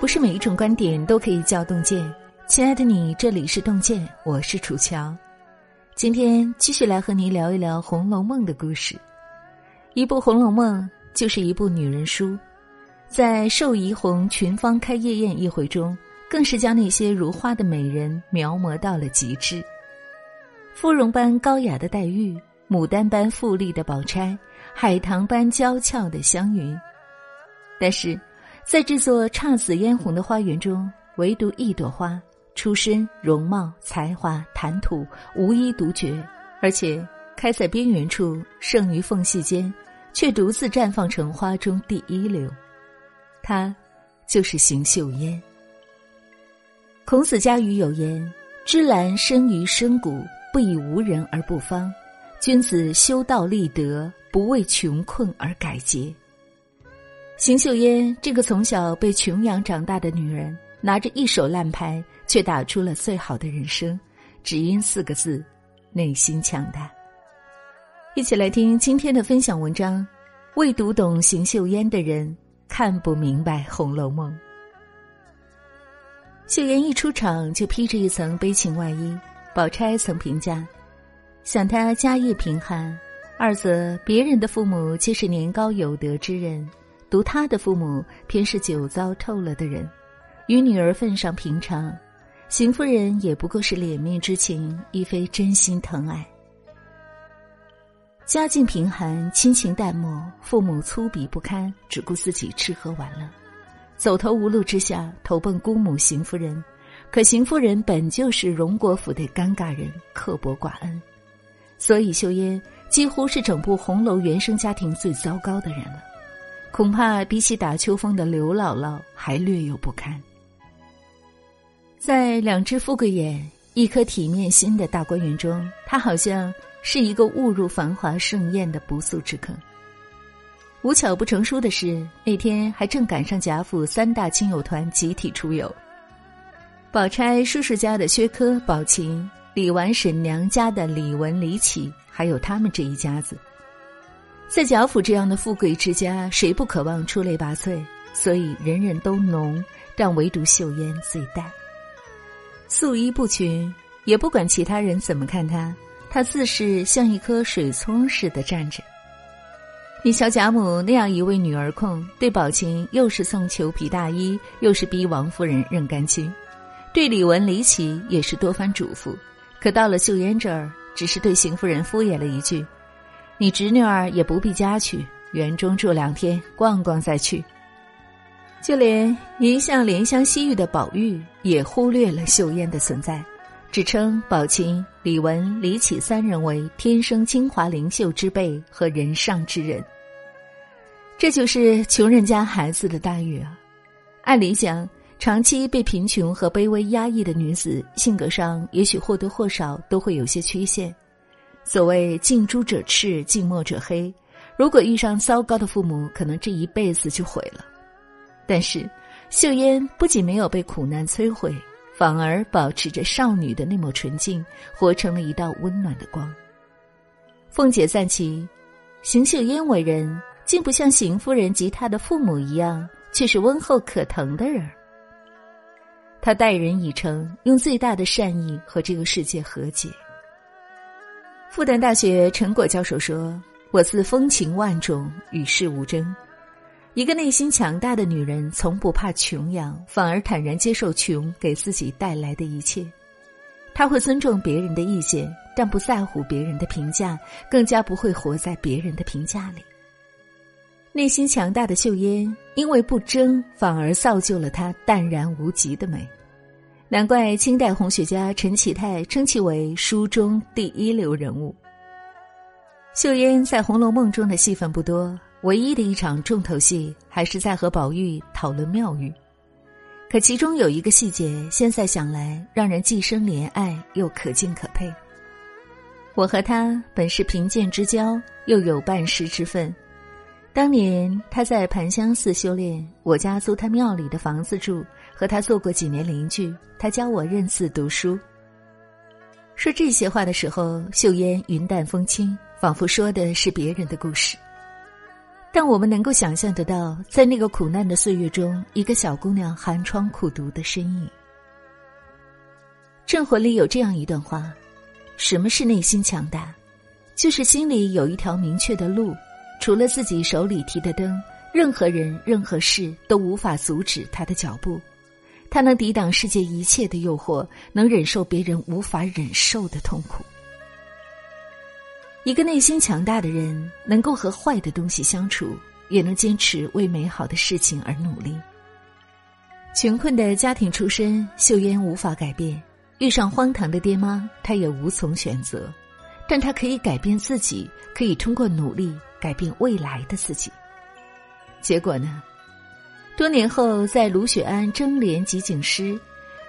不是每一种观点都可以叫洞见。亲爱的你，这里是洞见，我是楚乔。今天继续来和您聊一聊《红楼梦》的故事。一部《红楼梦》就是一部女人书，在寿怡红群芳开夜宴一回中，更是将那些如花的美人描摹到了极致。芙蓉般高雅的黛玉，牡丹般富丽的宝钗，海棠般娇俏的湘云，但是。在这座姹紫嫣红的花园中，唯独一朵花，出身、容貌、才华、谈吐，无一独绝，而且开在边缘处，胜于缝隙间，却独自绽放成花中第一流。她，就是邢岫烟。孔子家语有言：“芝兰生于深谷，不以无人而不芳；君子修道立德，不为穷困而改节。”邢岫烟这个从小被穷养长大的女人，拿着一手烂牌，却打出了最好的人生，只因四个字：内心强大。一起来听今天的分享文章：未读懂邢岫烟的人，看不明白《红楼梦》。岫烟一出场就披着一层悲情外衣，宝钗曾评价：想她家业贫寒，二则别人的父母皆是年高有德之人。读他的父母偏是酒糟透了的人，与女儿份上平常，邢夫人也不过是脸面之情，亦非真心疼爱。家境贫寒，亲情淡漠，父母粗鄙不堪，只顾自己吃喝玩乐，走投无路之下，投奔姑母邢夫人。可邢夫人本就是荣国府的尴尬人，刻薄寡恩，所以秀烟几乎是整部红楼原生家庭最糟糕的人了。恐怕比起打秋风的刘姥姥还略有不堪。在两只富贵眼、一颗体面心的大观园中，他好像是一个误入繁华盛宴的不速之客。无巧不成书的是，那天还正赶上贾府三大亲友团集体出游：宝钗叔叔家的薛科、宝琴，李纨婶娘家的李文、李启，还有他们这一家子。在贾府这样的富贵之家，谁不渴望出类拔萃？所以人人都浓，但唯独秀烟最淡。素衣不群，也不管其他人怎么看她，她自是像一颗水葱似的站着。你瞧贾母那样一位女儿控，对宝琴又是送裘皮大衣，又是逼王夫人认干亲；对李文、李绮也是多番嘱咐。可到了秀烟这儿，只是对邢夫人敷衍了一句。你侄女儿也不必家去，园中住两天，逛逛再去。就连一向怜香惜玉的宝玉也忽略了秀烟的存在，只称宝琴、李文、李绮三人为天生清华灵秀之辈和人上之人。这就是穷人家孩子的待遇啊！按理讲，长期被贫穷和卑微压抑的女子，性格上也许或多或少都会有些缺陷。所谓近朱者赤，近墨者黑。如果遇上糟糕的父母，可能这一辈子就毁了。但是，秀烟不仅没有被苦难摧毁，反而保持着少女的那抹纯净，活成了一道温暖的光。凤姐赞其，邢秀烟为人，竟不像邢夫人及她的父母一样，却是温厚可疼的人。她待人以诚，用最大的善意和这个世界和解。复旦大学陈果教授说：“我自风情万种，与世无争。一个内心强大的女人，从不怕穷养，反而坦然接受穷给自己带来的一切。她会尊重别人的意见，但不在乎别人的评价，更加不会活在别人的评价里。内心强大的秀烟，因为不争，反而造就了她淡然无极的美。”难怪清代红学家陈启泰称其为书中第一流人物。秀烟在《红楼梦》中的戏份不多，唯一的一场重头戏还是在和宝玉讨论妙语。可其中有一个细节，现在想来让人既生怜爱又可敬可佩。我和他本是贫贱之交，又有半师之分。当年他在盘香寺修炼，我家租他庙里的房子住。和他做过几年邻居，他教我认字读书。说这些话的时候，秀烟云淡风轻，仿佛说的是别人的故事。但我们能够想象得到，在那个苦难的岁月中，一个小姑娘寒窗苦读的身影。镇魂里有这样一段话：什么是内心强大？就是心里有一条明确的路，除了自己手里提的灯，任何人、任何事都无法阻止他的脚步。他能抵挡世界一切的诱惑，能忍受别人无法忍受的痛苦。一个内心强大的人，能够和坏的东西相处，也能坚持为美好的事情而努力。穷困的家庭出身，秀烟无法改变。遇上荒唐的爹妈，他也无从选择，但他可以改变自己，可以通过努力改变未来的自己。结果呢？多年后，在卢雪庵争联集景诗《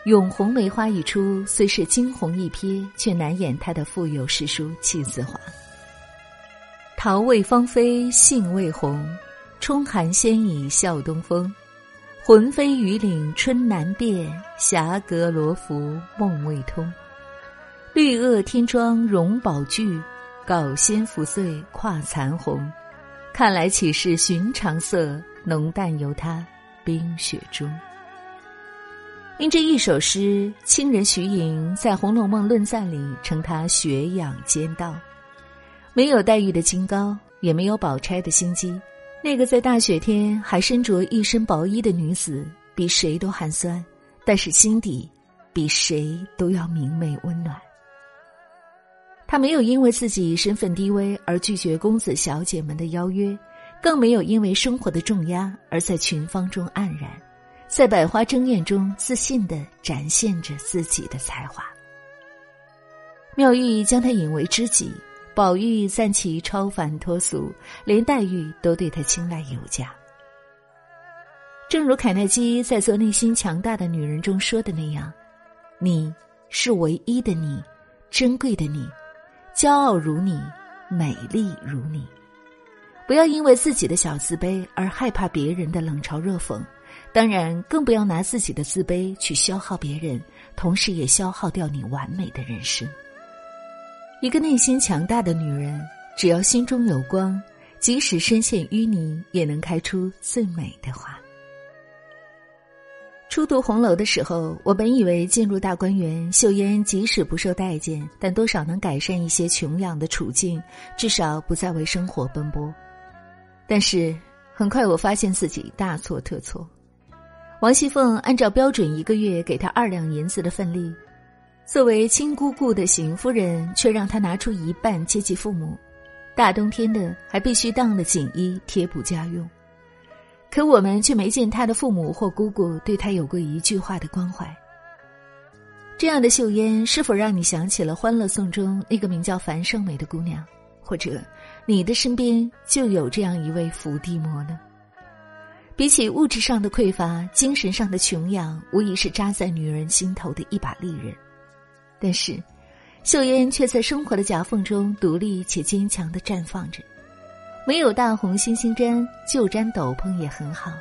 咏红梅花》一出，虽是惊鸿一瞥，却难掩他的富有诗书气自华。桃未芳菲，杏未红，冲寒先已笑东风。魂飞雨岭春难辨，霞阁罗浮梦未通。绿萼天妆容宝具，稿仙拂碎跨残红。看来岂是寻常色？浓淡由他冰雪中。因这一首诗，清人徐寅在《红楼梦论赞》里称他学养兼道，没有黛玉的清高，也没有宝钗的心机。那个在大雪天还身着一身薄衣的女子，比谁都寒酸，但是心底比谁都要明媚温暖。她没有因为自己身份低微而拒绝公子小姐们的邀约，更没有因为生活的重压而在群芳中黯然，在百花争艳中自信的展现着自己的才华。妙玉将她引为知己。宝玉赞其超凡脱俗，连黛玉都对他青睐有加。正如凯耐基在做《内心强大的女人》中说的那样：“你是唯一的你，珍贵的你，骄傲如你，美丽如你。不要因为自己的小自卑而害怕别人的冷嘲热讽，当然更不要拿自己的自卑去消耗别人，同时也消耗掉你完美的人生。”一个内心强大的女人，只要心中有光，即使身陷淤泥，也能开出最美的花。初读红楼的时候，我本以为进入大观园，秀烟即使不受待见，但多少能改善一些穷养的处境，至少不再为生活奔波。但是很快我发现自己大错特错。王熙凤按照标准一个月给他二两银子的份例。作为亲姑姑的邢夫人，却让她拿出一半接济父母，大冬天的还必须当了锦衣贴补家用。可我们却没见她的父母或姑姑对她有过一句话的关怀。这样的秀烟，是否让你想起了《欢乐颂》中那个名叫樊胜美的姑娘？或者，你的身边就有这样一位伏地魔呢？比起物质上的匮乏，精神上的穷养，无疑是扎在女人心头的一把利刃。但是，秀烟却在生活的夹缝中独立且坚强的绽放着。没有大红星星簪，就毡斗篷也很好；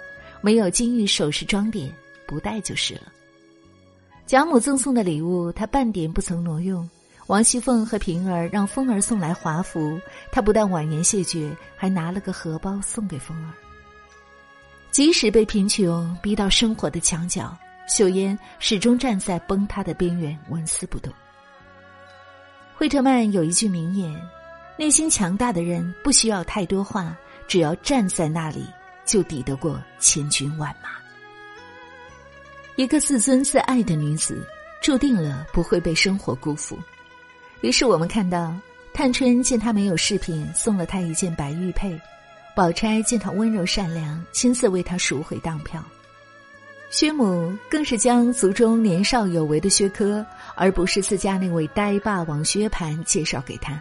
没有金玉首饰装点，不戴就是了。贾母赠送的礼物，她半点不曾挪用。王熙凤和平儿让凤儿送来华服，她不但婉言谢绝，还拿了个荷包送给凤儿。即使被贫穷逼到生活的墙角。秀烟始终站在崩塌的边缘，纹丝不动。惠特曼有一句名言：“内心强大的人不需要太多话，只要站在那里，就抵得过千军万马。”一个自尊自爱的女子，注定了不会被生活辜负。于是我们看到，探春见她没有饰品，送了她一件白玉佩；宝钗见她温柔善良，亲自为她赎回当票。薛母更是将族中年少有为的薛科，而不是自家那位呆霸王薛蟠介绍给他。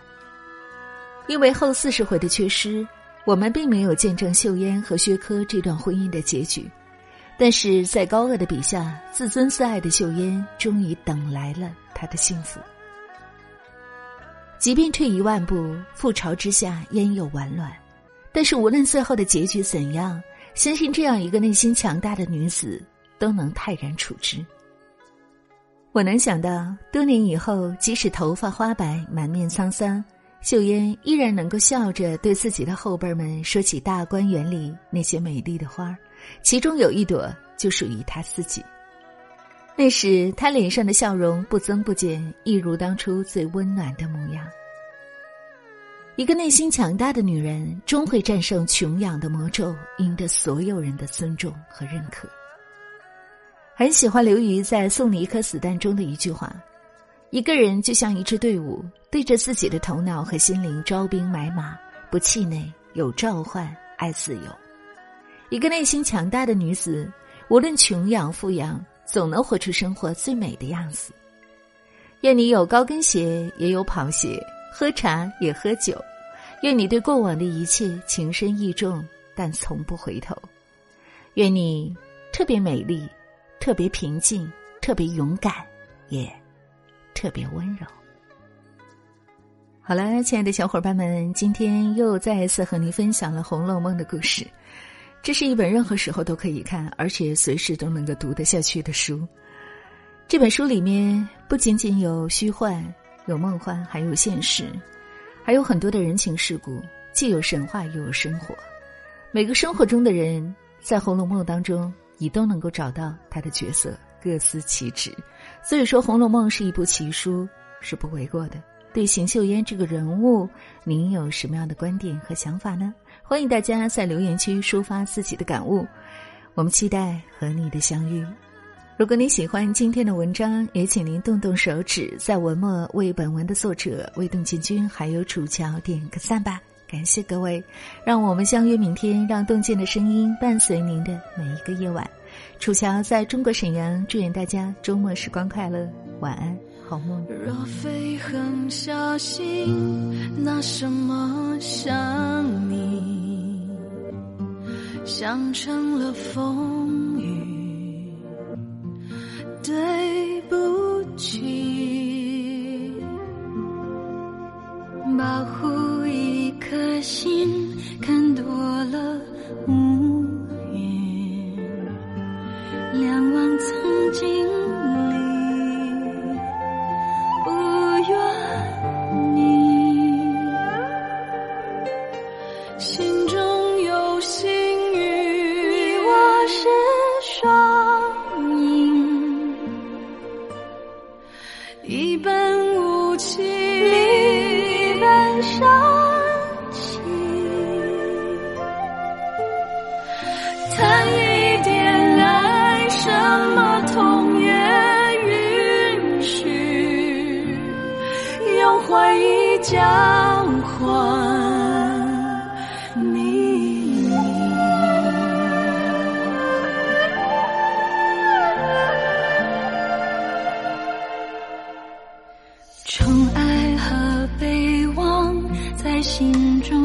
因为后四十回的缺失，我们并没有见证秀烟和薛科这段婚姻的结局，但是在高鹗的笔下，自尊自爱的秀烟终于等来了他的幸福。即便退一万步，覆巢之下焉有完卵？但是无论最后的结局怎样，相信这样一个内心强大的女子。都能泰然处之。我能想到，多年以后，即使头发花白、满面沧桑，秀英依然能够笑着对自己的后辈们说起大观园里那些美丽的花其中有一朵就属于她自己。那时，她脸上的笑容不增不减，一如当初最温暖的模样。一个内心强大的女人，终会战胜穷养的魔咒，赢得所有人的尊重和认可。很喜欢刘瑜在《送你一颗子弹》中的一句话：“一个人就像一支队伍，对着自己的头脑和心灵招兵买马，不气馁，有召唤，爱自由。一个内心强大的女子，无论穷养富养，总能活出生活最美的样子。愿你有高跟鞋，也有跑鞋，喝茶也喝酒。”愿你对过往的一切情深意重，但从不回头。愿你特别美丽，特别平静，特别勇敢，也特别温柔。好了，亲爱的小伙伴们，今天又再一次和您分享了《红楼梦》的故事。这是一本任何时候都可以看，而且随时都能够读得下去的书。这本书里面不仅仅有虚幻，有梦幻，还有现实。还有很多的人情世故，既有神话又有生活。每个生活中的人，在《红楼梦》当中，你都能够找到他的角色，各司其职。所以说，《红楼梦》是一部奇书，是不为过的。对邢岫烟这个人物，您有什么样的观点和想法呢？欢迎大家在留言区抒发自己的感悟，我们期待和你的相遇。如果你喜欢今天的文章，也请您动动手指，在文末为本文的作者魏栋建军还有楚乔点个赞吧，感谢各位，让我们相约明天，让洞见的声音伴随您的每一个夜晚。楚乔在中国沈阳，祝愿大家周末时光快乐，晚安，好梦。若非狠下心，拿什么想你？想成了风雨。对不起，保护一颗心，看多了心中